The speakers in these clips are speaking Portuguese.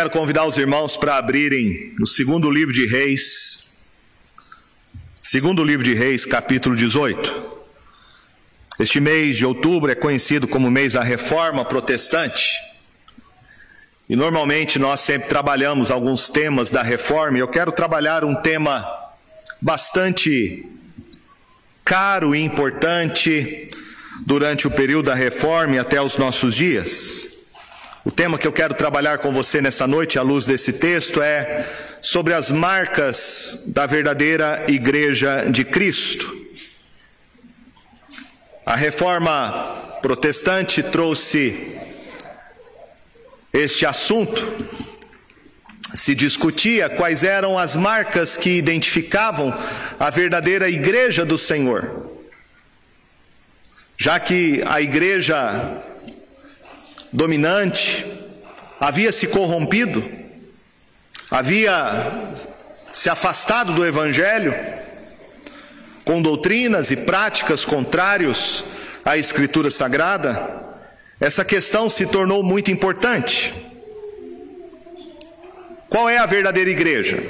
quero convidar os irmãos para abrirem no segundo livro de Reis, segundo livro de Reis, capítulo 18. Este mês de outubro é conhecido como mês da reforma protestante. E normalmente nós sempre trabalhamos alguns temas da reforma, e eu quero trabalhar um tema bastante caro e importante durante o período da reforma e até os nossos dias. O tema que eu quero trabalhar com você nessa noite, à luz desse texto, é sobre as marcas da verdadeira Igreja de Cristo. A reforma protestante trouxe este assunto. Se discutia quais eram as marcas que identificavam a verdadeira Igreja do Senhor. Já que a igreja dominante havia se corrompido, havia se afastado do Evangelho, com doutrinas e práticas contrários à Escritura Sagrada, essa questão se tornou muito importante. Qual é a verdadeira igreja?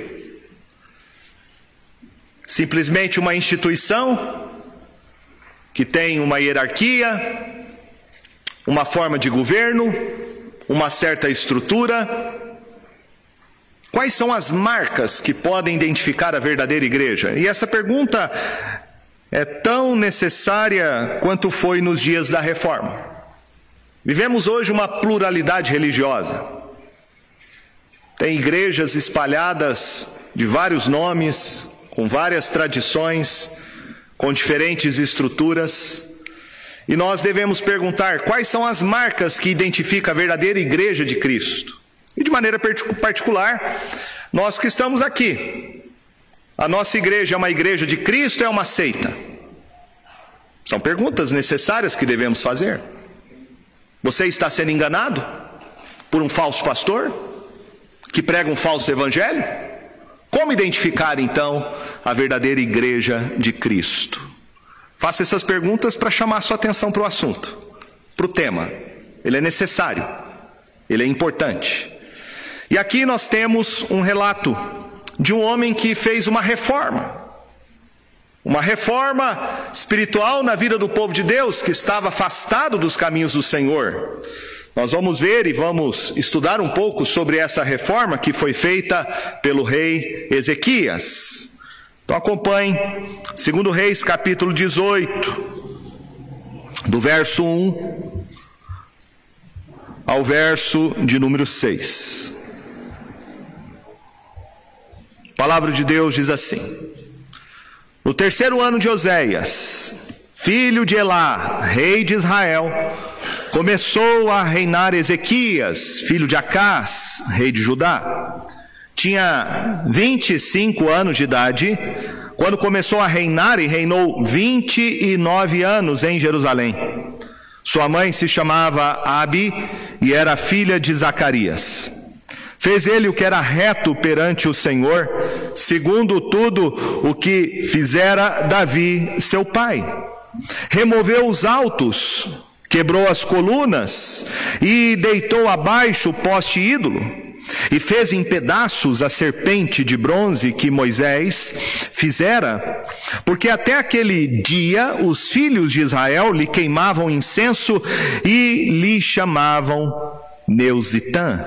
Simplesmente uma instituição que tem uma hierarquia, uma forma de governo, uma certa estrutura. Quais são as marcas que podem identificar a verdadeira igreja? E essa pergunta é tão necessária quanto foi nos dias da reforma. Vivemos hoje uma pluralidade religiosa. Tem igrejas espalhadas de vários nomes, com várias tradições, com diferentes estruturas. E nós devemos perguntar quais são as marcas que identificam a verdadeira igreja de Cristo. E de maneira particular, nós que estamos aqui. A nossa igreja é uma igreja de Cristo, é uma seita? São perguntas necessárias que devemos fazer. Você está sendo enganado por um falso pastor que prega um falso evangelho? Como identificar então a verdadeira igreja de Cristo? Faça essas perguntas para chamar sua atenção para o assunto, para o tema. Ele é necessário, ele é importante. E aqui nós temos um relato de um homem que fez uma reforma. Uma reforma espiritual na vida do povo de Deus que estava afastado dos caminhos do Senhor. Nós vamos ver e vamos estudar um pouco sobre essa reforma que foi feita pelo rei Ezequias. Então acompanhe, segundo Reis, capítulo 18, do verso 1 ao verso de número 6. A palavra de Deus diz assim: No terceiro ano de Oséias, filho de Elá, rei de Israel, começou a reinar Ezequias, filho de Acás, rei de Judá tinha 25 anos de idade quando começou a reinar e reinou 29 anos em Jerusalém. Sua mãe se chamava Abi e era filha de Zacarias. Fez ele o que era reto perante o Senhor, segundo tudo o que fizera Davi, seu pai. Removeu os altos, quebrou as colunas e deitou abaixo o poste ídolo e fez em pedaços a serpente de bronze que Moisés fizera, porque até aquele dia os filhos de Israel lhe queimavam incenso e lhe chamavam Neusitã.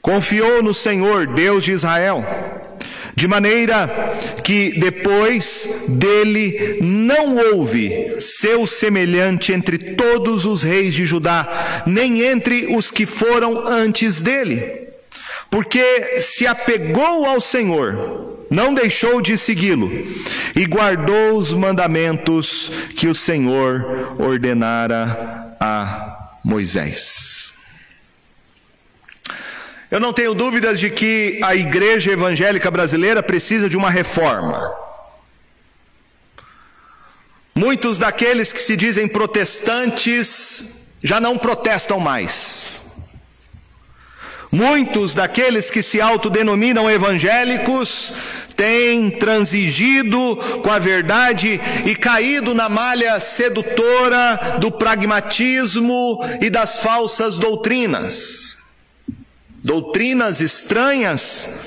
Confiou no Senhor, Deus de Israel, de maneira que depois dele não houve seu semelhante entre todos os reis de Judá, nem entre os que foram antes dele. Porque se apegou ao Senhor, não deixou de segui-lo e guardou os mandamentos que o Senhor ordenara a Moisés. Eu não tenho dúvidas de que a igreja evangélica brasileira precisa de uma reforma. Muitos daqueles que se dizem protestantes já não protestam mais. Muitos daqueles que se autodenominam evangélicos têm transigido com a verdade e caído na malha sedutora do pragmatismo e das falsas doutrinas. Doutrinas estranhas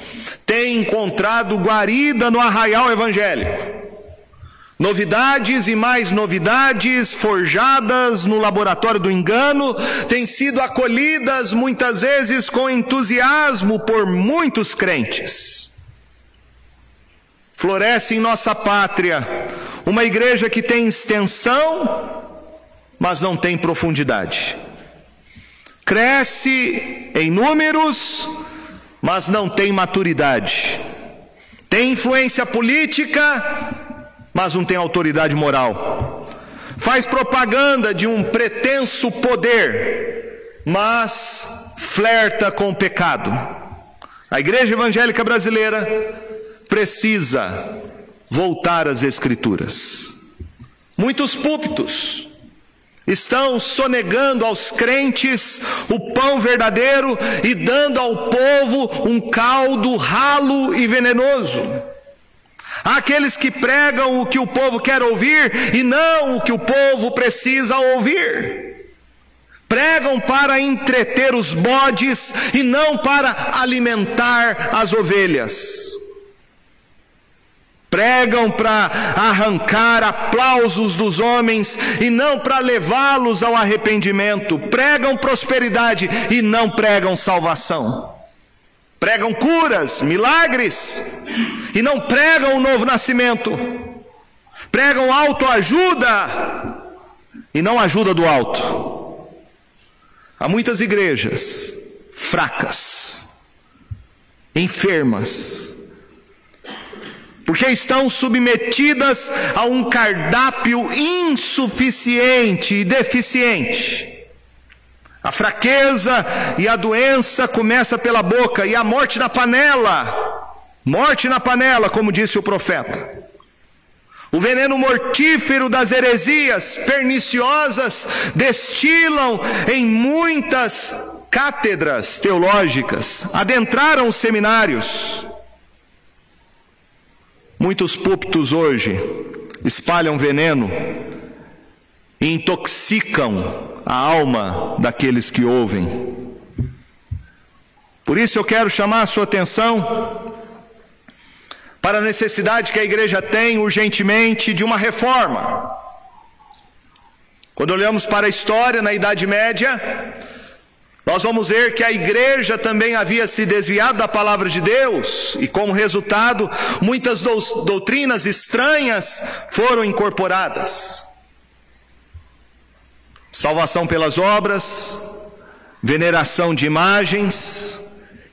têm encontrado guarida no arraial evangélico. Novidades e mais novidades forjadas no laboratório do engano têm sido acolhidas muitas vezes com entusiasmo por muitos crentes. Floresce em nossa pátria uma igreja que tem extensão, mas não tem profundidade. Cresce em números, mas não tem maturidade. Tem influência política, mas não tem autoridade moral. Faz propaganda de um pretenso poder, mas flerta com o pecado. A igreja evangélica brasileira precisa voltar às Escrituras. Muitos púlpitos estão sonegando aos crentes o pão verdadeiro e dando ao povo um caldo ralo e venenoso. Há aqueles que pregam o que o povo quer ouvir e não o que o povo precisa ouvir. Pregam para entreter os bodes e não para alimentar as ovelhas. Pregam para arrancar aplausos dos homens e não para levá-los ao arrependimento. Pregam prosperidade e não pregam salvação. Pregam curas, milagres, e não pregam o novo nascimento. Pregam autoajuda e não ajuda do alto. Há muitas igrejas fracas, enfermas, porque estão submetidas a um cardápio insuficiente e deficiente. A fraqueza e a doença começa pela boca e a morte na panela. Morte na panela, como disse o profeta. O veneno mortífero das heresias perniciosas destilam em muitas cátedras teológicas, adentraram os seminários. Muitos púlpitos hoje espalham veneno e intoxicam a alma daqueles que ouvem. Por isso eu quero chamar a sua atenção para a necessidade que a igreja tem urgentemente de uma reforma. Quando olhamos para a história na Idade Média, nós vamos ver que a igreja também havia se desviado da palavra de Deus, e como resultado, muitas doutrinas estranhas foram incorporadas. Salvação pelas obras, veneração de imagens,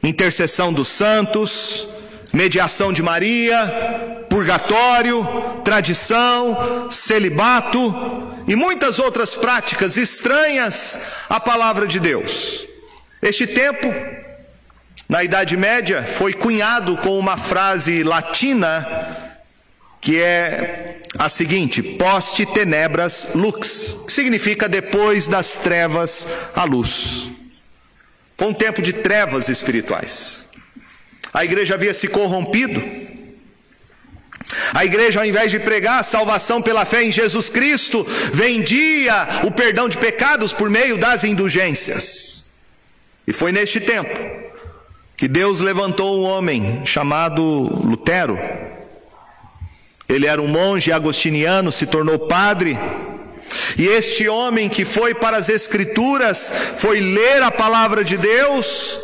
intercessão dos santos, mediação de Maria, purgatório, tradição, celibato e muitas outras práticas estranhas à palavra de Deus. Este tempo, na Idade Média, foi cunhado com uma frase latina que é a seguinte: poste tenebras lux, que significa depois das trevas a luz. Foi um tempo de trevas espirituais. A igreja havia se corrompido. A igreja, ao invés de pregar a salvação pela fé em Jesus Cristo, vendia o perdão de pecados por meio das indulgências. E foi neste tempo que Deus levantou um homem chamado Lutero ele era um monge agostiniano, se tornou padre. E este homem que foi para as Escrituras, foi ler a palavra de Deus,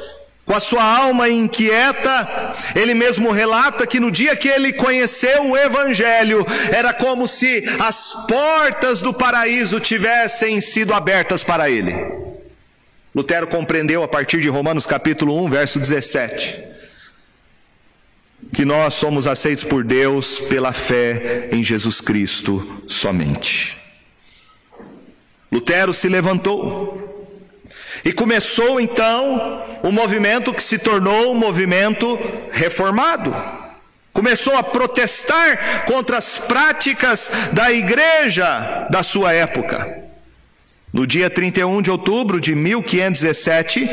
com a sua alma inquieta, ele mesmo relata que no dia que ele conheceu o Evangelho, era como se as portas do paraíso tivessem sido abertas para ele. Lutero compreendeu a partir de Romanos capítulo 1, verso 17 que nós somos aceitos por Deus pela fé em Jesus Cristo somente. Lutero se levantou e começou então o um movimento que se tornou um movimento reformado. Começou a protestar contra as práticas da igreja da sua época. No dia 31 de outubro de 1517,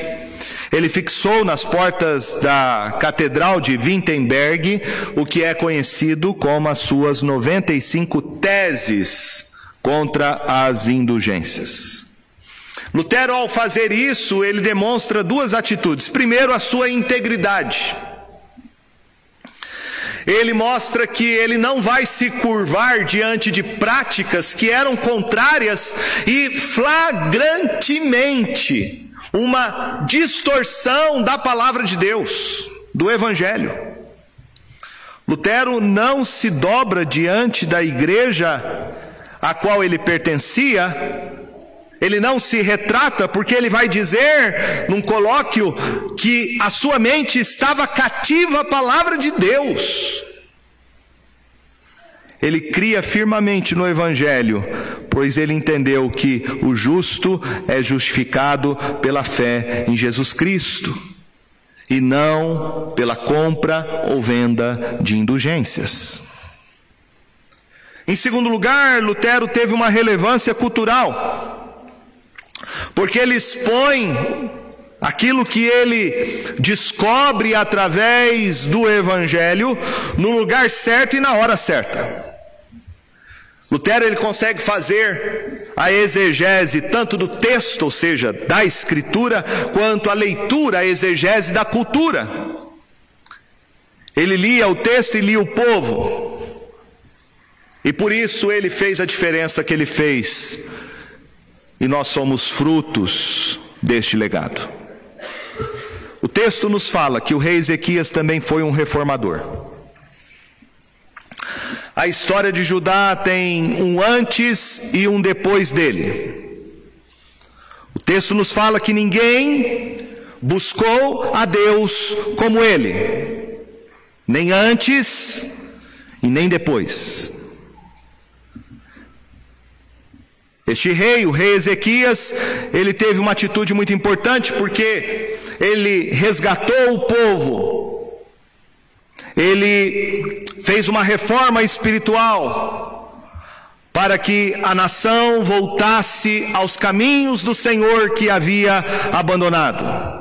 ele fixou nas portas da Catedral de Wittenberg o que é conhecido como as suas 95 teses contra as indulgências. Lutero, ao fazer isso, ele demonstra duas atitudes. Primeiro, a sua integridade. Ele mostra que ele não vai se curvar diante de práticas que eram contrárias e flagrantemente uma distorção da palavra de Deus, do Evangelho. Lutero não se dobra diante da igreja a qual ele pertencia, ele não se retrata, porque ele vai dizer num colóquio que a sua mente estava cativa à palavra de Deus. Ele cria firmemente no Evangelho, pois ele entendeu que o justo é justificado pela fé em Jesus Cristo e não pela compra ou venda de indulgências. Em segundo lugar, Lutero teve uma relevância cultural, porque ele expõe aquilo que ele descobre através do Evangelho no lugar certo e na hora certa. Lutero ele consegue fazer a exegese tanto do texto, ou seja, da escritura, quanto a leitura, a exegese da cultura. Ele lia o texto e lia o povo. E por isso ele fez a diferença que ele fez. E nós somos frutos deste legado. O texto nos fala que o rei Ezequias também foi um reformador. A história de Judá tem um antes e um depois dele. O texto nos fala que ninguém buscou a Deus como ele, nem antes e nem depois. Este rei, o rei Ezequias, ele teve uma atitude muito importante porque ele resgatou o povo ele fez uma reforma espiritual para que a nação voltasse aos caminhos do Senhor que havia abandonado.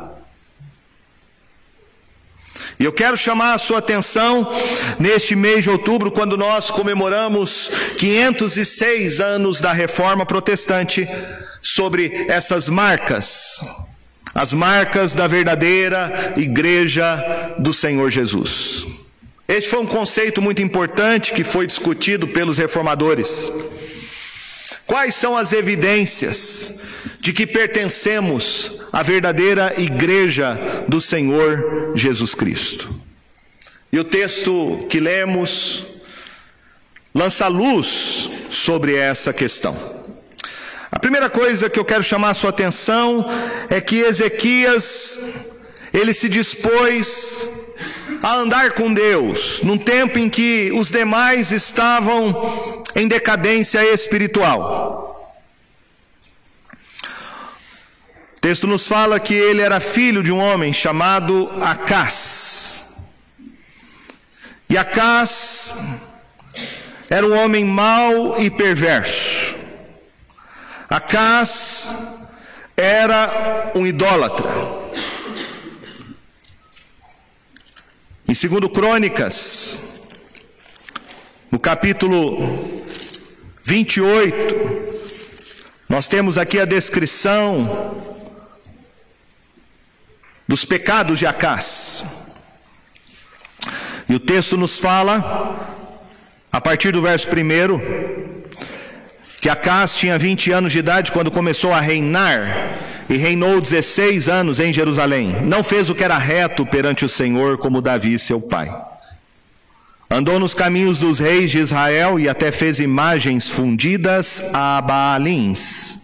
E eu quero chamar a sua atenção neste mês de outubro, quando nós comemoramos 506 anos da reforma protestante, sobre essas marcas, as marcas da verdadeira igreja do Senhor Jesus. Este foi um conceito muito importante que foi discutido pelos reformadores. Quais são as evidências de que pertencemos à verdadeira igreja do Senhor Jesus Cristo? E o texto que lemos lança luz sobre essa questão. A primeira coisa que eu quero chamar a sua atenção é que Ezequias ele se dispôs a andar com Deus, num tempo em que os demais estavam em decadência espiritual. O texto nos fala que ele era filho de um homem chamado Acás. E Acás era um homem mau e perverso. Acás era um idólatra. Em 2 Crônicas, no capítulo 28, nós temos aqui a descrição dos pecados de Acás. E o texto nos fala, a partir do verso 1, que Acás tinha 20 anos de idade quando começou a reinar e reinou 16 anos em Jerusalém. Não fez o que era reto perante o Senhor, como Davi, seu pai. Andou nos caminhos dos reis de Israel e até fez imagens fundidas a Baalins.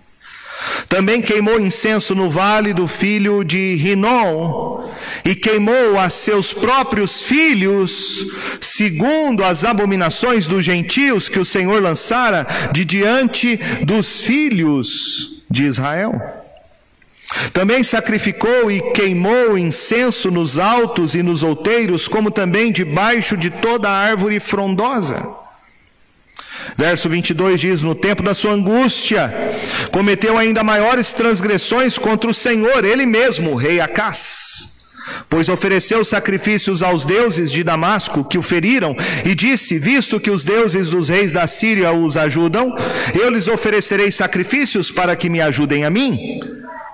Também queimou incenso no vale do filho de Rinom e queimou a seus próprios filhos, segundo as abominações dos gentios que o Senhor lançara de diante dos filhos de Israel. Também sacrificou e queimou incenso nos altos e nos outeiros, como também debaixo de toda árvore frondosa. Verso 22 diz: No tempo da sua angústia, cometeu ainda maiores transgressões contra o Senhor, ele mesmo, o rei Acás. Pois ofereceu sacrifícios aos deuses de Damasco que o feriram, e disse: Visto que os deuses dos reis da Síria os ajudam, eu lhes oferecerei sacrifícios para que me ajudem a mim.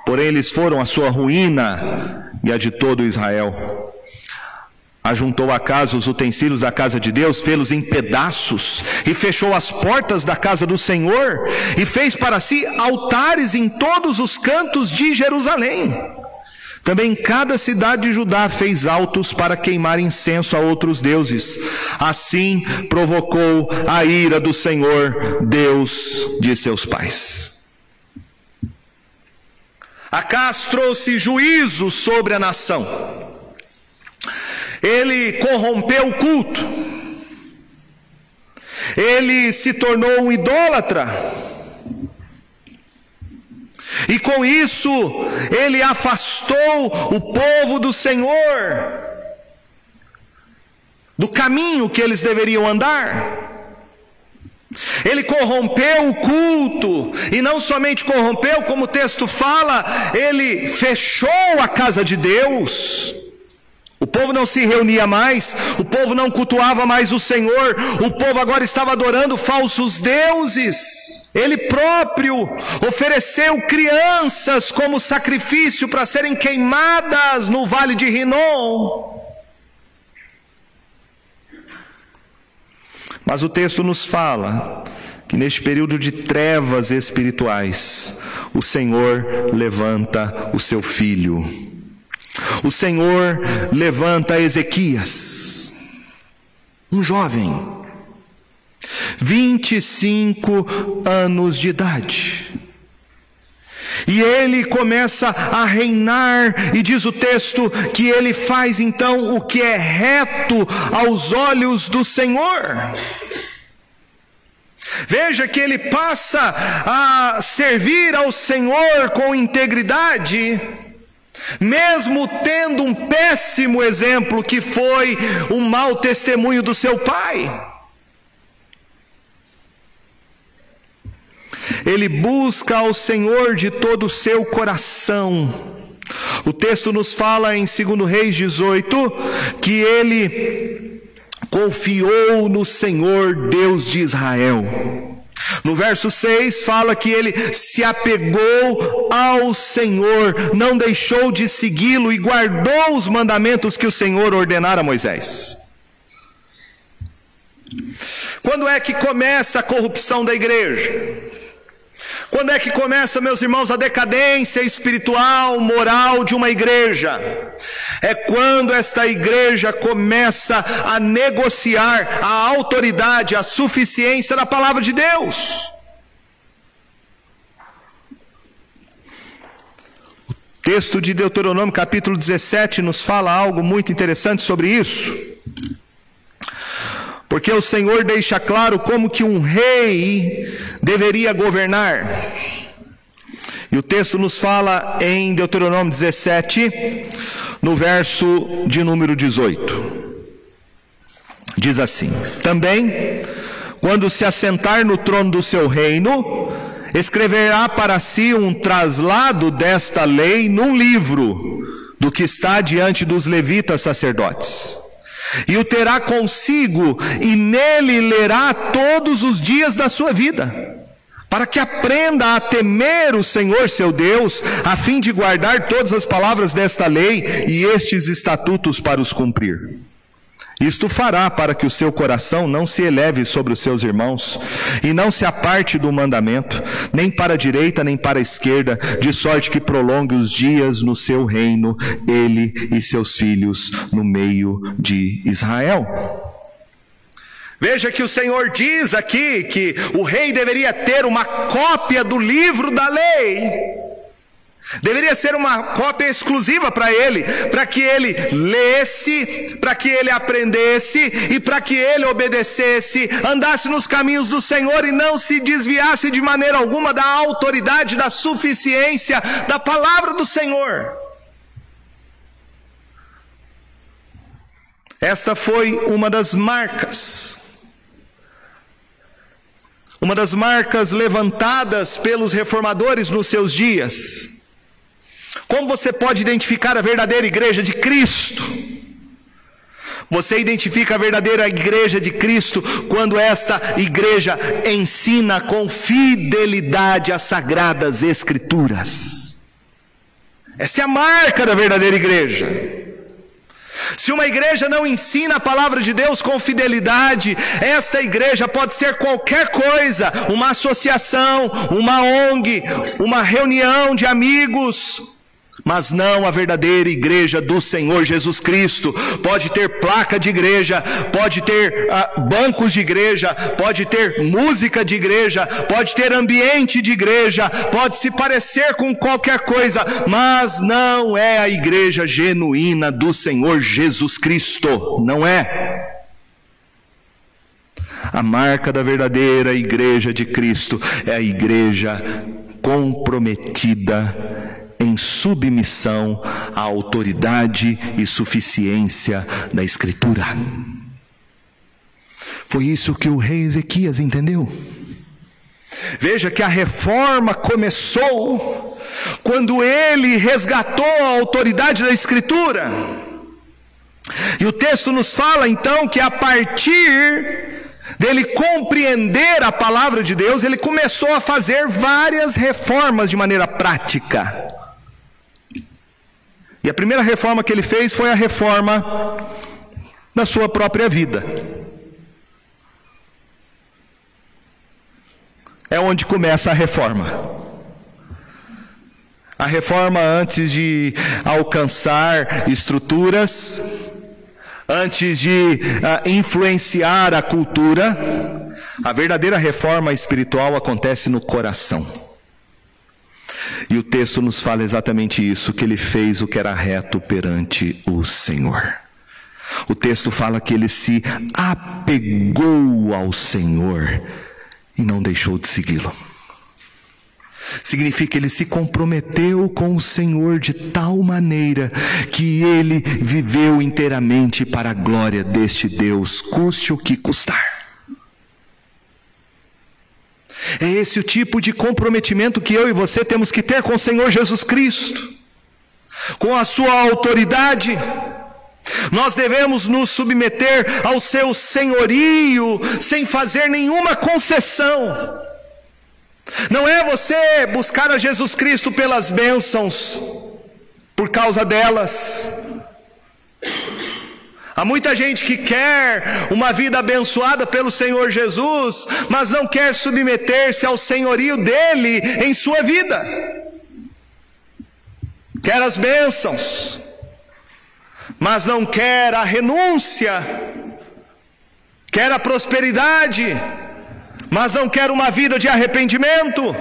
porém eles foram a sua ruína e a de todo Israel. Ajuntou a casa os utensílios da casa de Deus, fê-los em pedaços, e fechou as portas da casa do Senhor, e fez para si altares em todos os cantos de Jerusalém. Também cada cidade de Judá fez altos para queimar incenso a outros deuses. Assim provocou a ira do Senhor, Deus de seus pais. Acas trouxe juízo sobre a nação. Ele corrompeu o culto. Ele se tornou um idólatra. E com isso, ele afastou o povo do Senhor, do caminho que eles deveriam andar. Ele corrompeu o culto, e não somente corrompeu, como o texto fala, ele fechou a casa de Deus. Povo não se reunia mais, o povo não cultuava mais o Senhor, o povo agora estava adorando falsos deuses. Ele próprio ofereceu crianças como sacrifício para serem queimadas no vale de Rinom. Mas o texto nos fala que neste período de trevas espirituais, o Senhor levanta o seu filho o Senhor levanta Ezequias, um jovem, 25 anos de idade. E ele começa a reinar, e diz o texto que ele faz então o que é reto aos olhos do Senhor. Veja que ele passa a servir ao Senhor com integridade mesmo tendo um péssimo exemplo que foi o mau testemunho do seu pai. Ele busca ao Senhor de todo o seu coração. O texto nos fala em 2 Reis 18 que ele confiou no Senhor Deus de Israel. No verso 6 fala que ele se apegou ao Senhor, não deixou de segui-lo e guardou os mandamentos que o Senhor ordenara a Moisés. Quando é que começa a corrupção da igreja? Quando é que começa, meus irmãos, a decadência espiritual, moral de uma igreja? É quando esta igreja começa a negociar a autoridade, a suficiência da palavra de Deus. O texto de Deuteronômio, capítulo 17, nos fala algo muito interessante sobre isso. Porque o Senhor deixa claro como que um rei deveria governar. E o texto nos fala em Deuteronômio 17, no verso de número 18. Diz assim: Também, quando se assentar no trono do seu reino, escreverá para si um traslado desta lei num livro, do que está diante dos levitas sacerdotes e o terá consigo, e nele lerá todos os dias da sua vida, para que aprenda a temer o Senhor seu Deus, a fim de guardar todas as palavras desta lei e estes estatutos para os cumprir. Isto fará para que o seu coração não se eleve sobre os seus irmãos, e não se aparte do mandamento, nem para a direita nem para a esquerda, de sorte que prolongue os dias no seu reino, ele e seus filhos no meio de Israel. Veja que o Senhor diz aqui que o rei deveria ter uma cópia do livro da lei. Deveria ser uma cópia exclusiva para ele, para que ele lesse, para que ele aprendesse e para que ele obedecesse, andasse nos caminhos do Senhor e não se desviasse de maneira alguma da autoridade, da suficiência da palavra do Senhor. Esta foi uma das marcas, uma das marcas levantadas pelos reformadores nos seus dias como você pode identificar a verdadeira igreja de Cristo? Você identifica a verdadeira igreja de Cristo quando esta igreja ensina com fidelidade as sagradas Escrituras. Esta é a marca da verdadeira igreja. Se uma igreja não ensina a palavra de Deus com fidelidade, esta igreja pode ser qualquer coisa, uma associação, uma ONG, uma reunião de amigos, mas não a verdadeira igreja do Senhor Jesus Cristo. Pode ter placa de igreja, pode ter uh, bancos de igreja, pode ter música de igreja, pode ter ambiente de igreja, pode se parecer com qualquer coisa, mas não é a igreja genuína do Senhor Jesus Cristo. Não é. A marca da verdadeira igreja de Cristo é a igreja comprometida em submissão à autoridade e suficiência da Escritura. Foi isso que o rei Ezequias entendeu. Veja que a reforma começou quando ele resgatou a autoridade da Escritura. E o texto nos fala então que a partir dele compreender a palavra de Deus, ele começou a fazer várias reformas de maneira prática. E a primeira reforma que ele fez foi a reforma da sua própria vida. É onde começa a reforma. A reforma antes de alcançar estruturas, antes de uh, influenciar a cultura, a verdadeira reforma espiritual acontece no coração. Texto nos fala exatamente isso: que ele fez o que era reto perante o Senhor. O texto fala que ele se apegou ao Senhor e não deixou de segui-lo. Significa que ele se comprometeu com o Senhor de tal maneira que ele viveu inteiramente para a glória deste Deus, custe o que custar. É esse o tipo de comprometimento que eu e você temos que ter com o Senhor Jesus Cristo, com a Sua autoridade. Nós devemos nos submeter ao seu senhorio sem fazer nenhuma concessão. Não é você buscar a Jesus Cristo pelas bênçãos, por causa delas. Há muita gente que quer uma vida abençoada pelo Senhor Jesus, mas não quer submeter-se ao senhorio dele em sua vida. Quer as bênçãos, mas não quer a renúncia, quer a prosperidade, mas não quer uma vida de arrependimento.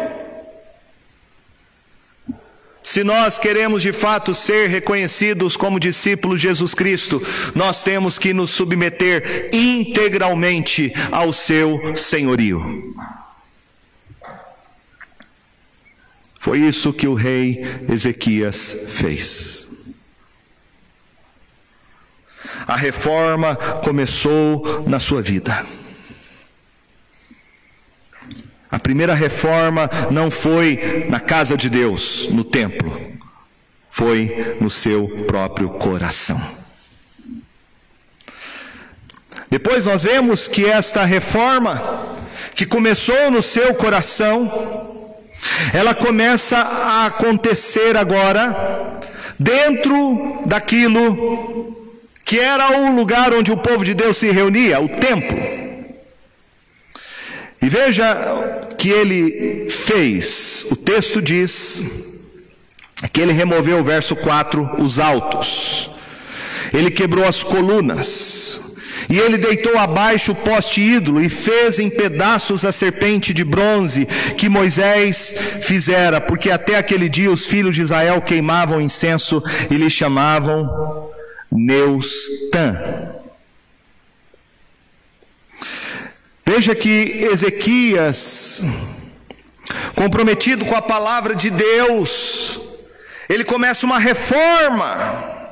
Se nós queremos de fato ser reconhecidos como discípulos de Jesus Cristo, nós temos que nos submeter integralmente ao seu senhorio. Foi isso que o rei Ezequias fez. A reforma começou na sua vida. A primeira reforma não foi na casa de Deus, no templo, foi no seu próprio coração. Depois nós vemos que esta reforma, que começou no seu coração, ela começa a acontecer agora dentro daquilo que era o lugar onde o povo de Deus se reunia, o templo. E veja que ele fez. O texto diz que ele removeu o verso 4, os altos. Ele quebrou as colunas. E ele deitou abaixo o poste ídolo e fez em pedaços a serpente de bronze que Moisés fizera, porque até aquele dia os filhos de Israel queimavam incenso e lhe chamavam Neustã. Veja que Ezequias, comprometido com a palavra de Deus, ele começa uma reforma.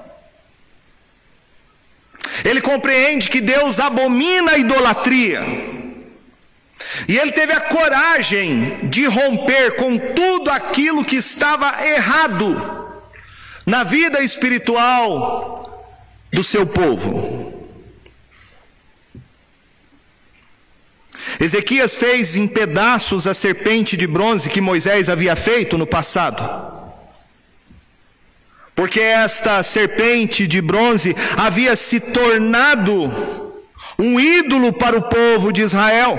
Ele compreende que Deus abomina a idolatria. E ele teve a coragem de romper com tudo aquilo que estava errado na vida espiritual do seu povo. Ezequias fez em pedaços a serpente de bronze que Moisés havia feito no passado. porque esta serpente de bronze havia se tornado um ídolo para o povo de Israel.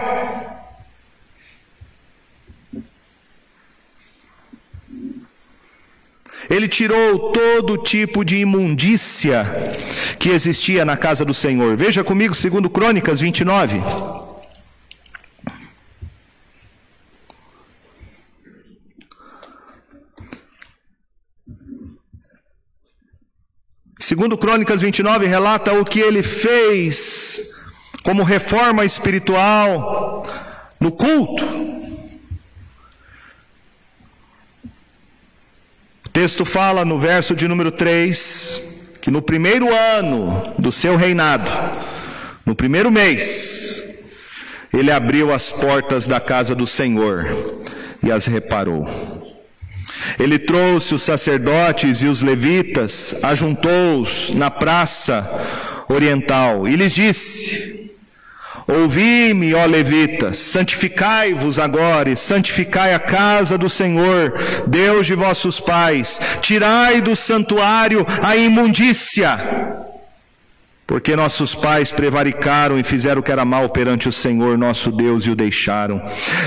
Ele tirou todo tipo de imundícia que existia na casa do Senhor. Veja comigo, segundo Crônicas 29. Segundo Crônicas 29 relata o que ele fez como reforma espiritual no culto. O texto fala no verso de número 3 que no primeiro ano do seu reinado, no primeiro mês, ele abriu as portas da casa do Senhor e as reparou. Ele trouxe os sacerdotes e os levitas, ajuntou-os na praça oriental e lhes disse: Ouvi-me, ó levitas, santificai-vos agora e santificai a casa do Senhor, Deus de vossos pais, tirai do santuário a imundícia porque nossos pais prevaricaram e fizeram o que era mal perante o Senhor nosso Deus e o deixaram.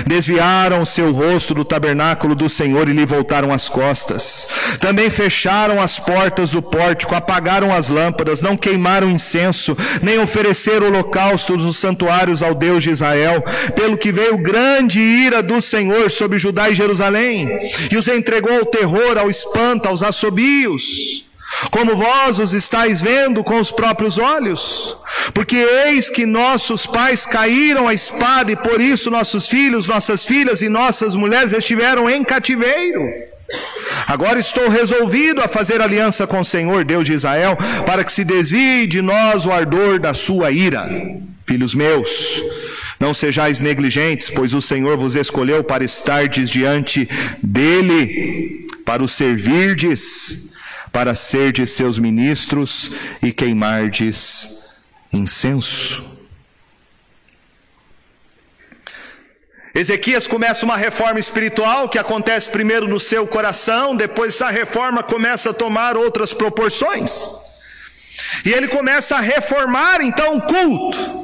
Desviaram o seu rosto do tabernáculo do Senhor e lhe voltaram as costas. Também fecharam as portas do pórtico, apagaram as lâmpadas, não queimaram incenso, nem ofereceram holocaustos nos santuários ao Deus de Israel. Pelo que veio grande ira do Senhor sobre Judá e Jerusalém, e os entregou ao terror, ao espanto, aos assobios como vós os estáis vendo com os próprios olhos, porque eis que nossos pais caíram à espada e por isso nossos filhos, nossas filhas e nossas mulheres estiveram em cativeiro. Agora estou resolvido a fazer aliança com o Senhor, Deus de Israel, para que se desvie de nós o ardor da sua ira. Filhos meus, não sejais negligentes, pois o Senhor vos escolheu para estardes diante dele, para o servirdes para serdes seus ministros e queimardes incenso. Ezequias começa uma reforma espiritual que acontece primeiro no seu coração, depois essa reforma começa a tomar outras proporções. E ele começa a reformar então o culto.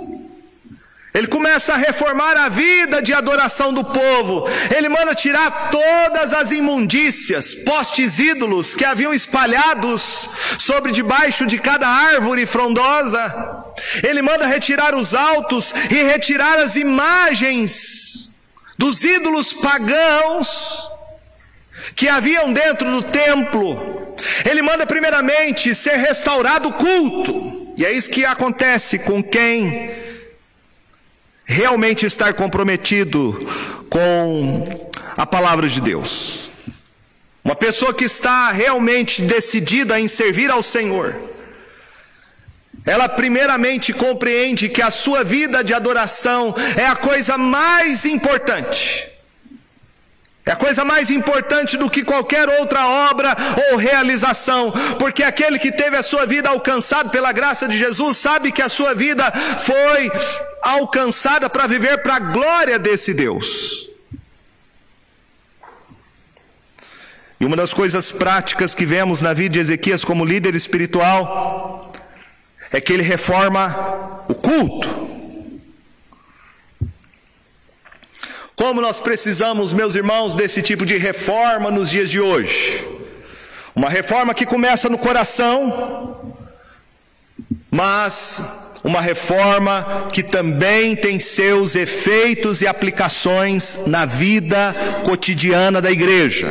Ele começa a reformar a vida de adoração do povo. Ele manda tirar todas as imundícias, postes ídolos que haviam espalhados sobre debaixo de cada árvore frondosa. Ele manda retirar os altos e retirar as imagens dos ídolos pagãos que haviam dentro do templo. Ele manda primeiramente ser restaurado o culto. E é isso que acontece com quem realmente estar comprometido com a palavra de Deus. Uma pessoa que está realmente decidida em servir ao Senhor. Ela primeiramente compreende que a sua vida de adoração é a coisa mais importante. É a coisa mais importante do que qualquer outra obra ou realização, porque aquele que teve a sua vida alcançada pela graça de Jesus sabe que a sua vida foi alcançada para viver para a glória desse Deus. E uma das coisas práticas que vemos na vida de Ezequias como líder espiritual é que ele reforma o culto. Como nós precisamos, meus irmãos, desse tipo de reforma nos dias de hoje. Uma reforma que começa no coração, mas uma reforma que também tem seus efeitos e aplicações na vida cotidiana da igreja.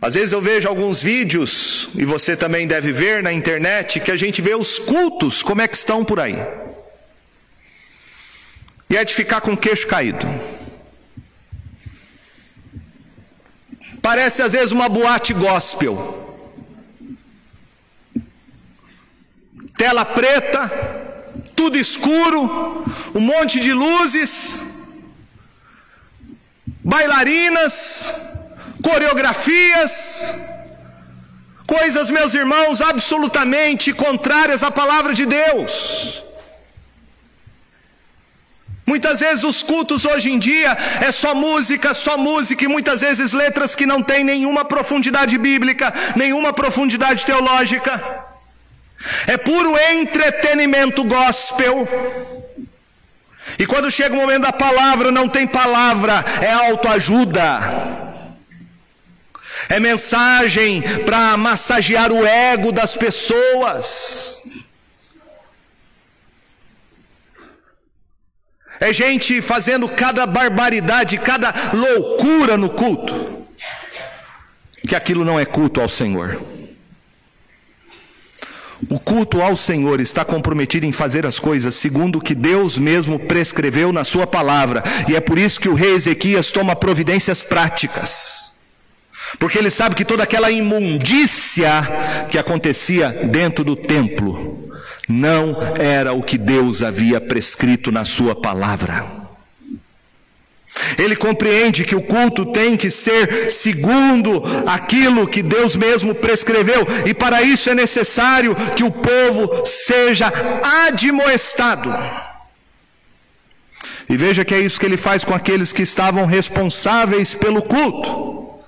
Às vezes eu vejo alguns vídeos, e você também deve ver na internet, que a gente vê os cultos, como é que estão por aí e é de ficar com o queixo caído. Parece às vezes uma boate gospel. Tela preta, tudo escuro, um monte de luzes, bailarinas, coreografias, coisas, meus irmãos, absolutamente contrárias à palavra de Deus. Muitas vezes os cultos hoje em dia é só música, só música, e muitas vezes letras que não têm nenhuma profundidade bíblica, nenhuma profundidade teológica. É puro entretenimento gospel. E quando chega o momento da palavra, não tem palavra, é autoajuda. É mensagem para massagear o ego das pessoas. É gente fazendo cada barbaridade, cada loucura no culto. Que aquilo não é culto ao Senhor. O culto ao Senhor está comprometido em fazer as coisas segundo o que Deus mesmo prescreveu na Sua palavra, e é por isso que o rei Ezequias toma providências práticas, porque ele sabe que toda aquela imundícia que acontecia dentro do templo não era o que Deus havia prescrito na Sua palavra. Ele compreende que o culto tem que ser segundo aquilo que Deus mesmo prescreveu, e para isso é necessário que o povo seja admoestado. E veja que é isso que ele faz com aqueles que estavam responsáveis pelo culto,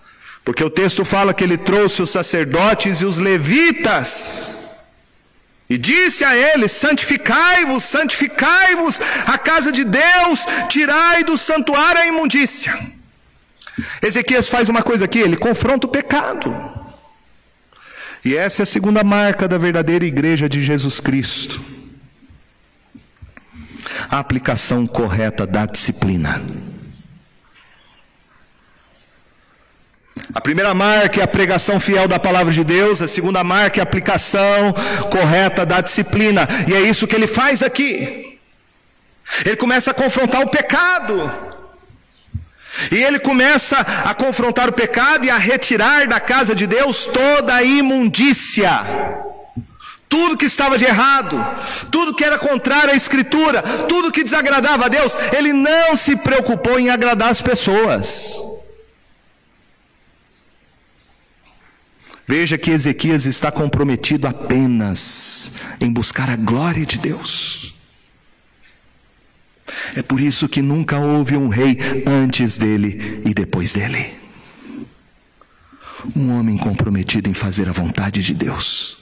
porque o texto fala que ele trouxe os sacerdotes e os levitas e disse a eles: Santificai-vos, santificai-vos a casa de Deus, tirai do santuário a imundícia. Ezequias faz uma coisa aqui, ele confronta o pecado. E essa é a segunda marca da verdadeira igreja de Jesus Cristo. A aplicação correta da disciplina. A primeira marca é a pregação fiel da palavra de Deus, a segunda marca é a aplicação correta da disciplina, e é isso que ele faz aqui. Ele começa a confrontar o pecado, e ele começa a confrontar o pecado e a retirar da casa de Deus toda a imundícia, tudo que estava de errado, tudo que era contrário à Escritura, tudo que desagradava a Deus, ele não se preocupou em agradar as pessoas. Veja que Ezequias está comprometido apenas em buscar a glória de Deus. É por isso que nunca houve um rei antes dele e depois dele. Um homem comprometido em fazer a vontade de Deus.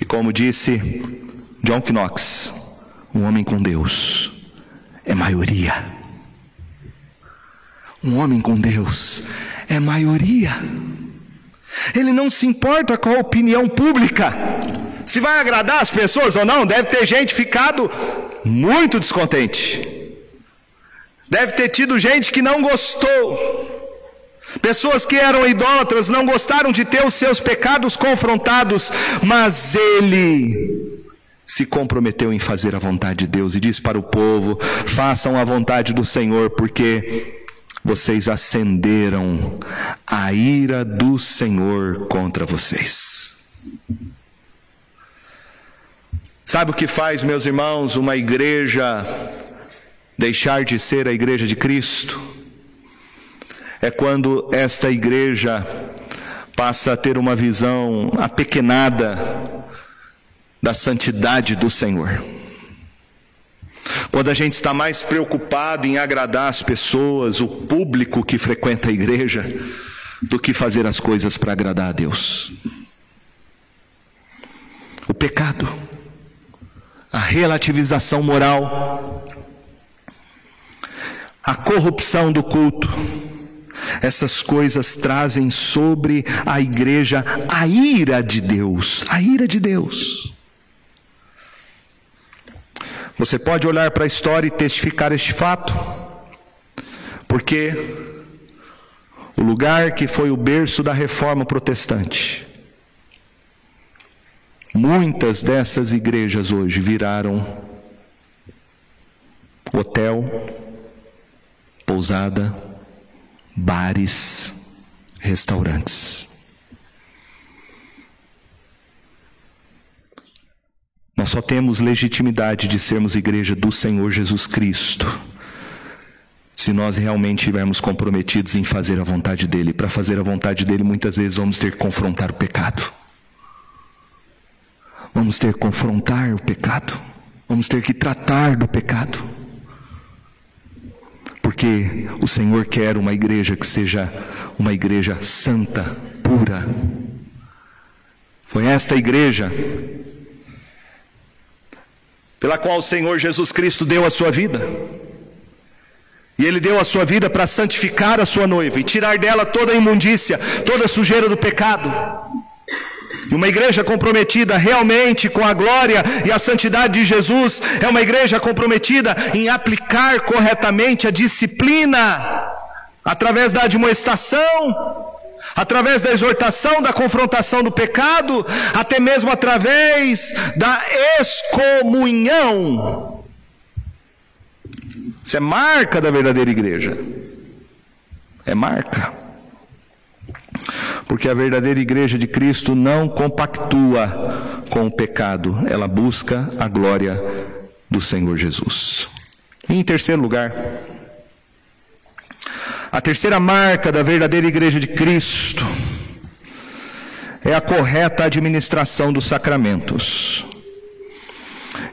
E como disse John Knox, um homem com Deus é maioria. Um homem com Deus é maioria. Ele não se importa com a opinião pública. Se vai agradar as pessoas ou não, deve ter gente ficado muito descontente. Deve ter tido gente que não gostou. Pessoas que eram idólatras não gostaram de ter os seus pecados confrontados, mas ele se comprometeu em fazer a vontade de Deus e disse para o povo: façam a vontade do Senhor, porque vocês acenderam a ira do Senhor contra vocês. Sabe o que faz, meus irmãos, uma igreja deixar de ser a igreja de Cristo? É quando esta igreja passa a ter uma visão apequenada da santidade do Senhor. Quando a gente está mais preocupado em agradar as pessoas, o público que frequenta a igreja, do que fazer as coisas para agradar a Deus. O pecado, a relativização moral, a corrupção do culto, essas coisas trazem sobre a igreja a ira de Deus, a ira de Deus. Você pode olhar para a história e testificar este fato, porque o lugar que foi o berço da reforma protestante, muitas dessas igrejas hoje viraram hotel, pousada, bares, restaurantes. Nós só temos legitimidade de sermos igreja do Senhor Jesus Cristo se nós realmente estivermos comprometidos em fazer a vontade dEle. Para fazer a vontade dEle, muitas vezes vamos ter que confrontar o pecado. Vamos ter que confrontar o pecado. Vamos ter que tratar do pecado. Porque o Senhor quer uma igreja que seja uma igreja santa, pura. Foi esta igreja pela qual o Senhor Jesus Cristo deu a sua vida. E Ele deu a sua vida para santificar a sua noiva e tirar dela toda a imundícia, toda a sujeira do pecado. Uma igreja comprometida realmente com a glória e a santidade de Jesus é uma igreja comprometida em aplicar corretamente a disciplina, através da admoestação, através da exortação, da confrontação do pecado, até mesmo através da excomunhão. Isso é marca da verdadeira igreja. É marca. Porque a verdadeira igreja de Cristo não compactua com o pecado, ela busca a glória do Senhor Jesus. E em terceiro lugar, a terceira marca da verdadeira igreja de Cristo é a correta administração dos sacramentos.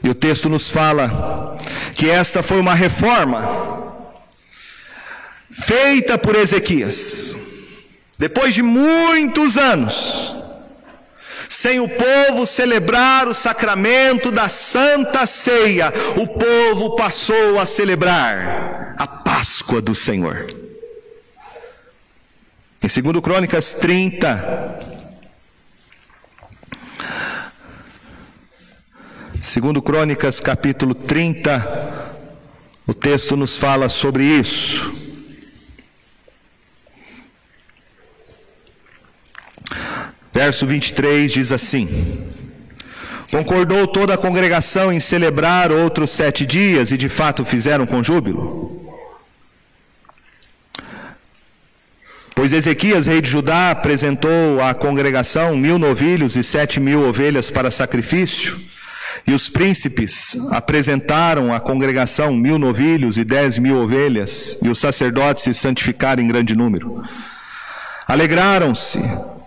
E o texto nos fala que esta foi uma reforma feita por Ezequias, depois de muitos anos, sem o povo celebrar o sacramento da Santa Ceia, o povo passou a celebrar a Páscoa do Senhor. Em 2 Crônicas 30, segundo Crônicas capítulo 30, o texto nos fala sobre isso. Verso 23 diz assim: Concordou toda a congregação em celebrar outros sete dias, e de fato fizeram com júbilo. Pois Ezequias, rei de Judá, apresentou à congregação mil novilhos e sete mil ovelhas para sacrifício, e os príncipes apresentaram à congregação mil novilhos e dez mil ovelhas, e os sacerdotes se santificaram em grande número. Alegraram-se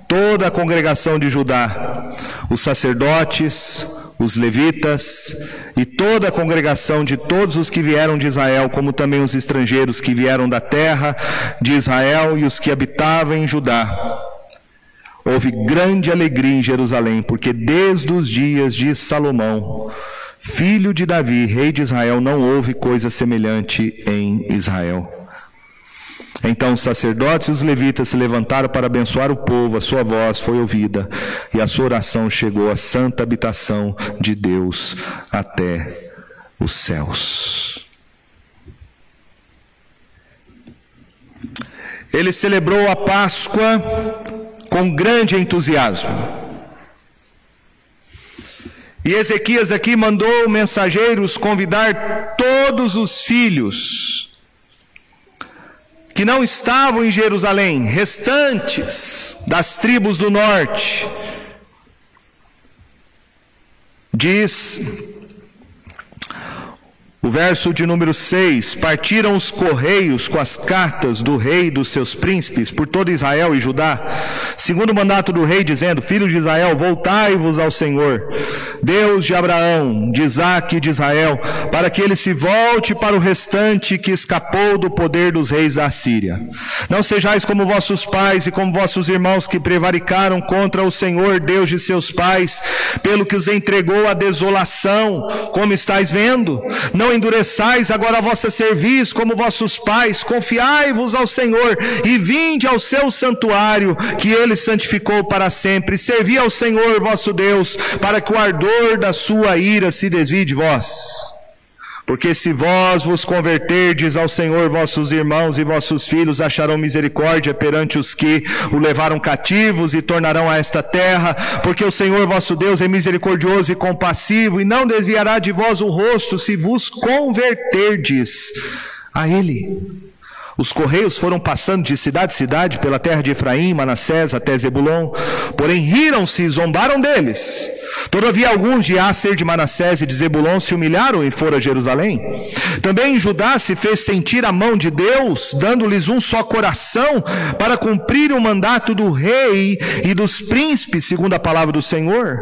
toda a congregação de Judá, os sacerdotes, os levitas e toda a congregação de todos os que vieram de Israel, como também os estrangeiros que vieram da terra de Israel e os que habitavam em Judá. Houve grande alegria em Jerusalém, porque desde os dias de Salomão, filho de Davi, rei de Israel, não houve coisa semelhante em Israel. Então os sacerdotes e os levitas se levantaram para abençoar o povo, a sua voz foi ouvida e a sua oração chegou à santa habitação de Deus até os céus. Ele celebrou a Páscoa com grande entusiasmo. E Ezequias aqui mandou mensageiros convidar todos os filhos que não estavam em Jerusalém, restantes das tribos do norte, diz o verso de número 6: Partiram os correios com as cartas do rei e dos seus príncipes por todo Israel e Judá, segundo o mandato do rei, dizendo: Filhos de Israel, voltai-vos ao Senhor, Deus de Abraão, de Isaque e de Israel, para que ele se volte para o restante que escapou do poder dos reis da Síria. Não sejais como vossos pais e como vossos irmãos que prevaricaram contra o Senhor, Deus de seus pais, pelo que os entregou à desolação, como estáis vendo. Não endureçais agora a vossa cerviz como vossos pais, confiai-vos ao Senhor e vinde ao seu santuário, que ele santificou para sempre. Servi ao Senhor vosso Deus, para que o ardor da sua ira se desvie de vós. Porque se vós vos converterdes ao Senhor, vossos irmãos e vossos filhos acharão misericórdia perante os que o levaram cativos e tornarão a esta terra, porque o Senhor vosso Deus é misericordioso e compassivo e não desviará de vós o rosto se vos converterdes a Ele. Os correios foram passando de cidade em cidade pela terra de Efraim, Manassés até Zebulon, porém riram-se e zombaram deles Todavia, alguns de Acer, de Manassés e de Zebulon se humilharam e foram a Jerusalém. Também Judá se fez sentir a mão de Deus, dando-lhes um só coração, para cumprir o mandato do rei e dos príncipes, segundo a palavra do Senhor.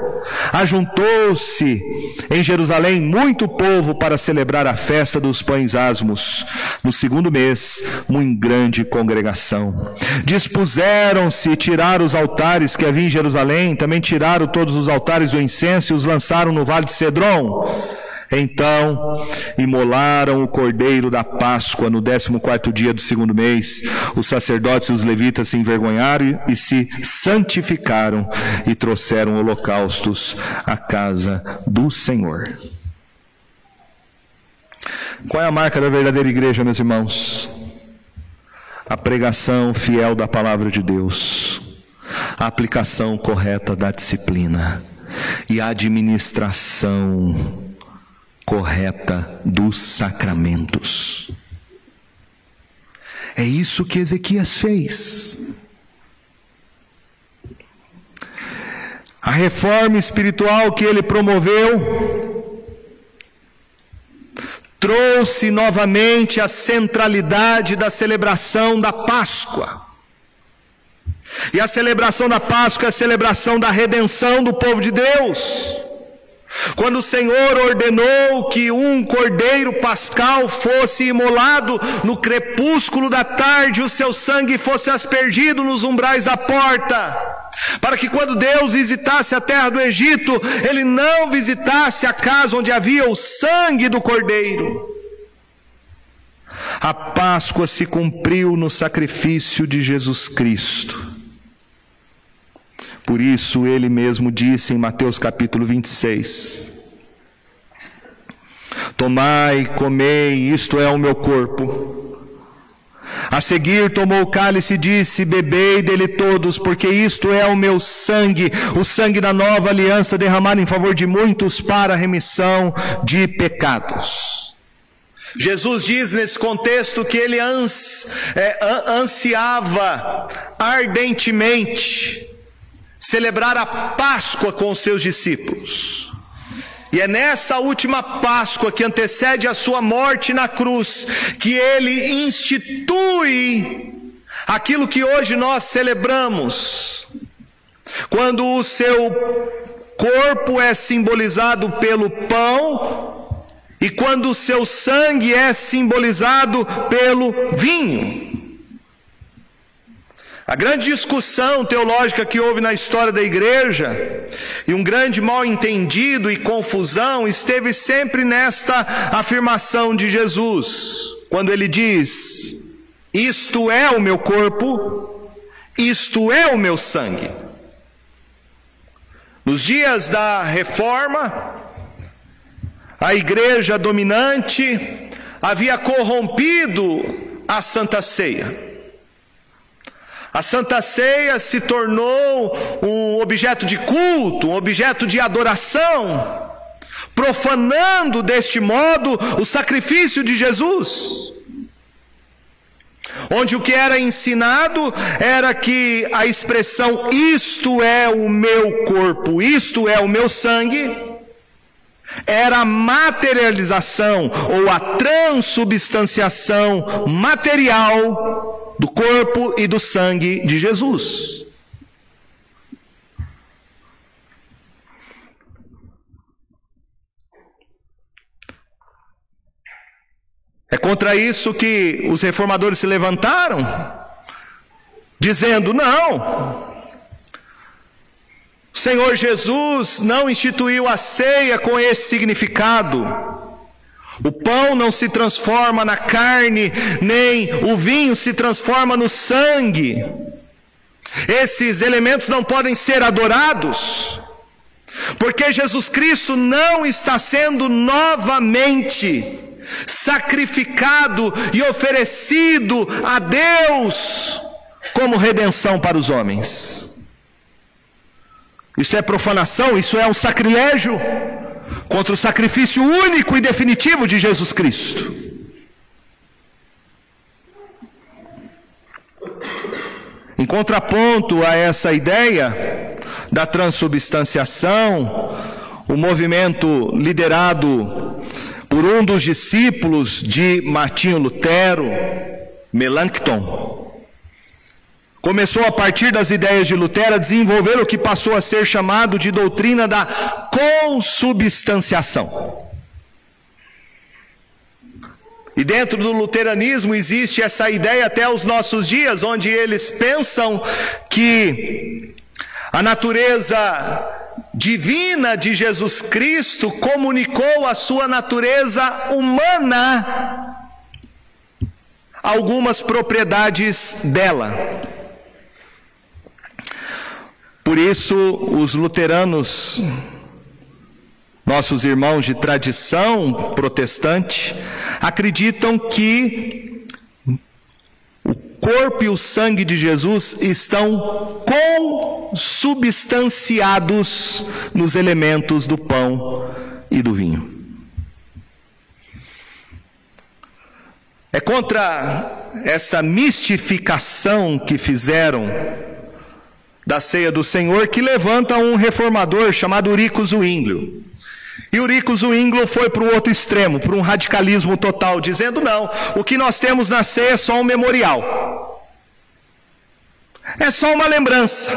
Ajuntou-se em Jerusalém muito povo para celebrar a festa dos pães asmos. No segundo mês, muito grande congregação. Dispuseram-se tirar os altares que havia em Jerusalém, também tiraram todos os altares do incenso e os lançaram no vale de Cedron. Então imolaram o cordeiro da Páscoa no décimo quarto dia do segundo mês. Os sacerdotes e os levitas se envergonharam e se santificaram e trouxeram holocaustos à casa do Senhor. Qual é a marca da verdadeira igreja, meus irmãos? A pregação fiel da palavra de Deus, a aplicação correta da disciplina e a administração correta dos sacramentos. É isso que Ezequias fez. A reforma espiritual que ele promoveu trouxe novamente a centralidade da celebração da Páscoa. E a celebração da Páscoa é a celebração da redenção do povo de Deus. Quando o Senhor ordenou que um cordeiro pascal fosse imolado no crepúsculo da tarde, o seu sangue fosse aspergido nos umbrais da porta, para que quando Deus visitasse a terra do Egito, ele não visitasse a casa onde havia o sangue do cordeiro. A Páscoa se cumpriu no sacrifício de Jesus Cristo. Por isso ele mesmo disse em Mateus capítulo 26: Tomai, comei, isto é o meu corpo. A seguir tomou o cálice e disse: Bebei dele todos, porque isto é o meu sangue, o sangue da nova aliança derramado em favor de muitos para a remissão de pecados. Jesus diz nesse contexto que ele é, ansiava ardentemente celebrar a Páscoa com os seus discípulos. E é nessa última Páscoa que antecede a sua morte na cruz que ele institui aquilo que hoje nós celebramos. Quando o seu corpo é simbolizado pelo pão e quando o seu sangue é simbolizado pelo vinho. A grande discussão teológica que houve na história da igreja, e um grande mal entendido e confusão, esteve sempre nesta afirmação de Jesus, quando ele diz: Isto é o meu corpo, isto é o meu sangue. Nos dias da reforma, a igreja dominante havia corrompido a Santa Ceia. A Santa Ceia se tornou um objeto de culto, um objeto de adoração, profanando deste modo o sacrifício de Jesus. Onde o que era ensinado era que a expressão isto é o meu corpo, isto é o meu sangue, era a materialização ou a transubstanciação material do corpo e do sangue de Jesus. É contra isso que os reformadores se levantaram, dizendo: não, o Senhor Jesus não instituiu a ceia com esse significado. O pão não se transforma na carne, nem o vinho se transforma no sangue. Esses elementos não podem ser adorados, porque Jesus Cristo não está sendo novamente sacrificado e oferecido a Deus como redenção para os homens. Isso é profanação, isso é um sacrilégio contra o sacrifício único e definitivo de Jesus Cristo. Em contraponto a essa ideia, da transubstanciação, o movimento liderado por um dos discípulos de Martinho Lutero, Melanchthon, começou a partir das ideias de Lutero a desenvolver o que passou a ser chamado de doutrina da consubstanciação. E dentro do luteranismo existe essa ideia até os nossos dias, onde eles pensam que a natureza divina de Jesus Cristo comunicou a sua natureza humana algumas propriedades dela. Por isso, os luteranos nossos irmãos de tradição protestante acreditam que o corpo e o sangue de Jesus estão consubstanciados nos elementos do pão e do vinho. É contra essa mistificação que fizeram da ceia do Senhor que levanta um reformador chamado Urico Zwinglio. E Urico Zwinglo foi para o outro extremo, para um radicalismo total, dizendo: não, o que nós temos na ceia é só um memorial, é só uma lembrança,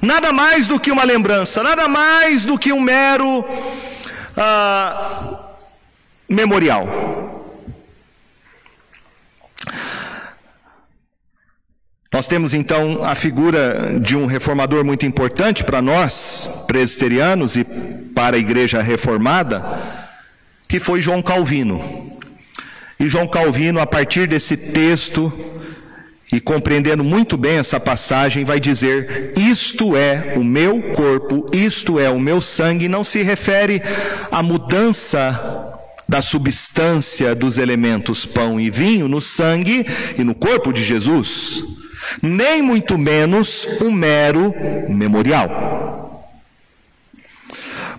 nada mais do que uma lembrança, nada mais do que um mero uh, memorial. Nós temos então a figura de um reformador muito importante para nós, presbiterianos e para a igreja reformada, que foi João Calvino. E João Calvino, a partir desse texto, e compreendendo muito bem essa passagem, vai dizer: Isto é o meu corpo, isto é o meu sangue, não se refere à mudança da substância dos elementos pão e vinho no sangue e no corpo de Jesus nem muito menos um mero memorial.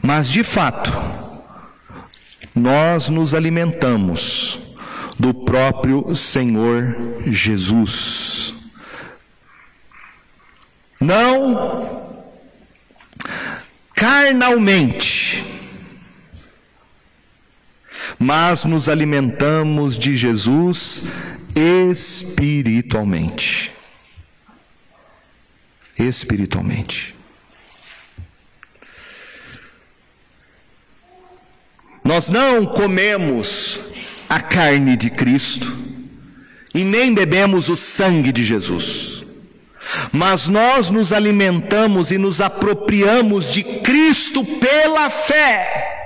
Mas, de fato, nós nos alimentamos do próprio Senhor Jesus. Não carnalmente, mas nos alimentamos de Jesus espiritualmente espiritualmente. Nós não comemos a carne de Cristo e nem bebemos o sangue de Jesus, mas nós nos alimentamos e nos apropriamos de Cristo pela fé.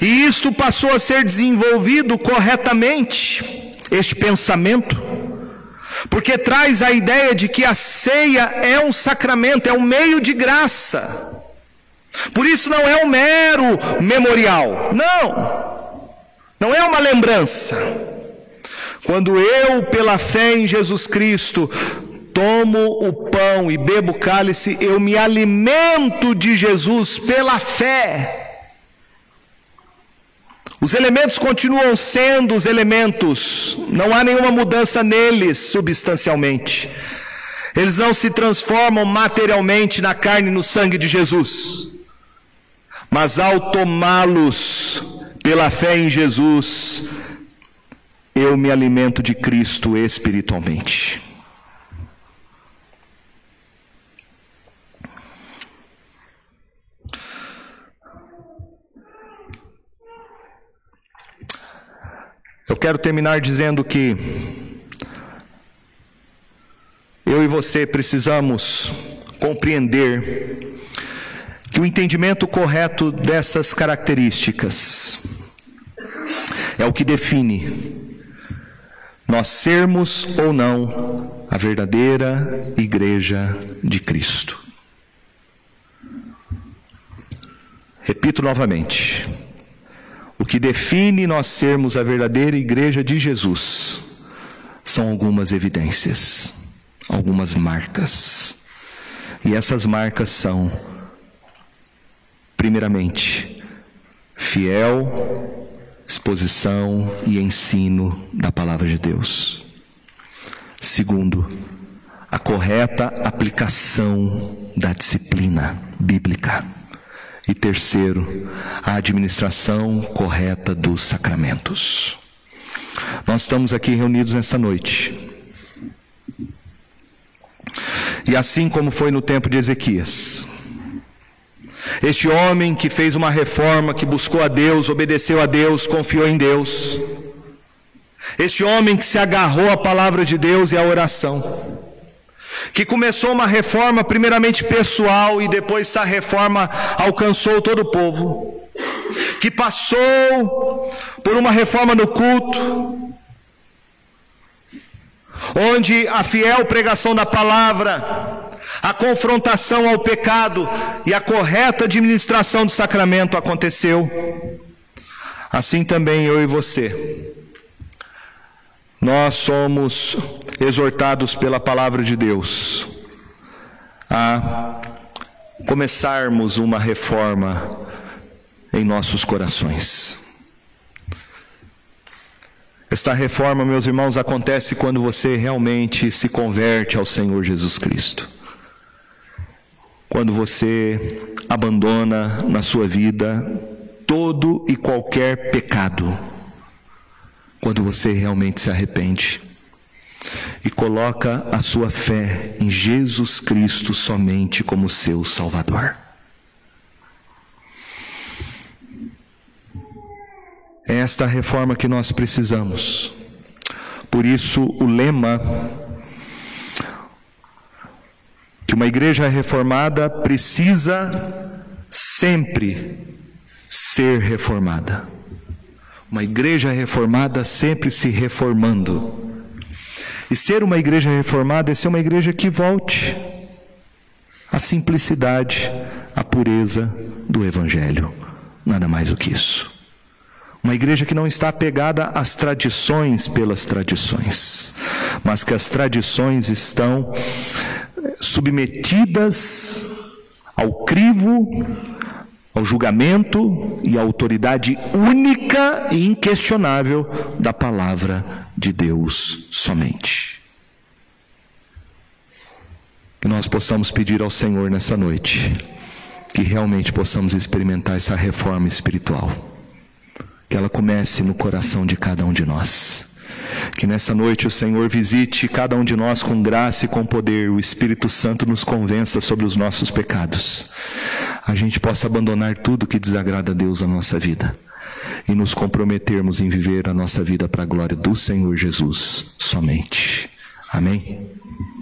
E isto passou a ser desenvolvido corretamente, este pensamento porque traz a ideia de que a ceia é um sacramento, é um meio de graça. Por isso não é um mero memorial, não, não é uma lembrança. Quando eu, pela fé em Jesus Cristo, tomo o pão e bebo o cálice, eu me alimento de Jesus pela fé. Os elementos continuam sendo os elementos, não há nenhuma mudança neles substancialmente. Eles não se transformam materialmente na carne e no sangue de Jesus. Mas ao tomá-los pela fé em Jesus, eu me alimento de Cristo espiritualmente. Eu quero terminar dizendo que eu e você precisamos compreender que o entendimento correto dessas características é o que define nós sermos ou não a verdadeira igreja de Cristo. Repito novamente. O que define nós sermos a verdadeira igreja de Jesus são algumas evidências, algumas marcas. E essas marcas são, primeiramente, fiel exposição e ensino da palavra de Deus. Segundo, a correta aplicação da disciplina bíblica. E terceiro, a administração correta dos sacramentos. Nós estamos aqui reunidos nessa noite. E assim como foi no tempo de Ezequias, este homem que fez uma reforma, que buscou a Deus, obedeceu a Deus, confiou em Deus. Este homem que se agarrou à palavra de Deus e à oração. Que começou uma reforma primeiramente pessoal e depois essa reforma alcançou todo o povo. Que passou por uma reforma no culto, onde a fiel pregação da palavra a confrontação ao pecado e a correta administração do sacramento aconteceu. Assim também eu e você. Nós somos exortados pela palavra de Deus a começarmos uma reforma em nossos corações. Esta reforma, meus irmãos, acontece quando você realmente se converte ao Senhor Jesus Cristo quando você abandona na sua vida todo e qualquer pecado, quando você realmente se arrepende e coloca a sua fé em Jesus Cristo somente como seu Salvador. É esta reforma que nós precisamos. Por isso, o lema que uma igreja reformada precisa sempre ser reformada. Uma igreja reformada sempre se reformando. E ser uma igreja reformada é ser uma igreja que volte à simplicidade, à pureza do Evangelho. Nada mais do que isso. Uma igreja que não está apegada às tradições pelas tradições, mas que as tradições estão submetidas ao crivo, ao julgamento e à autoridade única e inquestionável da palavra de Deus somente. Que nós possamos pedir ao Senhor nessa noite que realmente possamos experimentar essa reforma espiritual. Que ela comece no coração de cada um de nós. Que nessa noite o Senhor visite cada um de nós com graça e com poder, o Espírito Santo nos convença sobre os nossos pecados. A gente possa abandonar tudo que desagrada a Deus na nossa vida e nos comprometermos em viver a nossa vida para a glória do Senhor Jesus somente. Amém?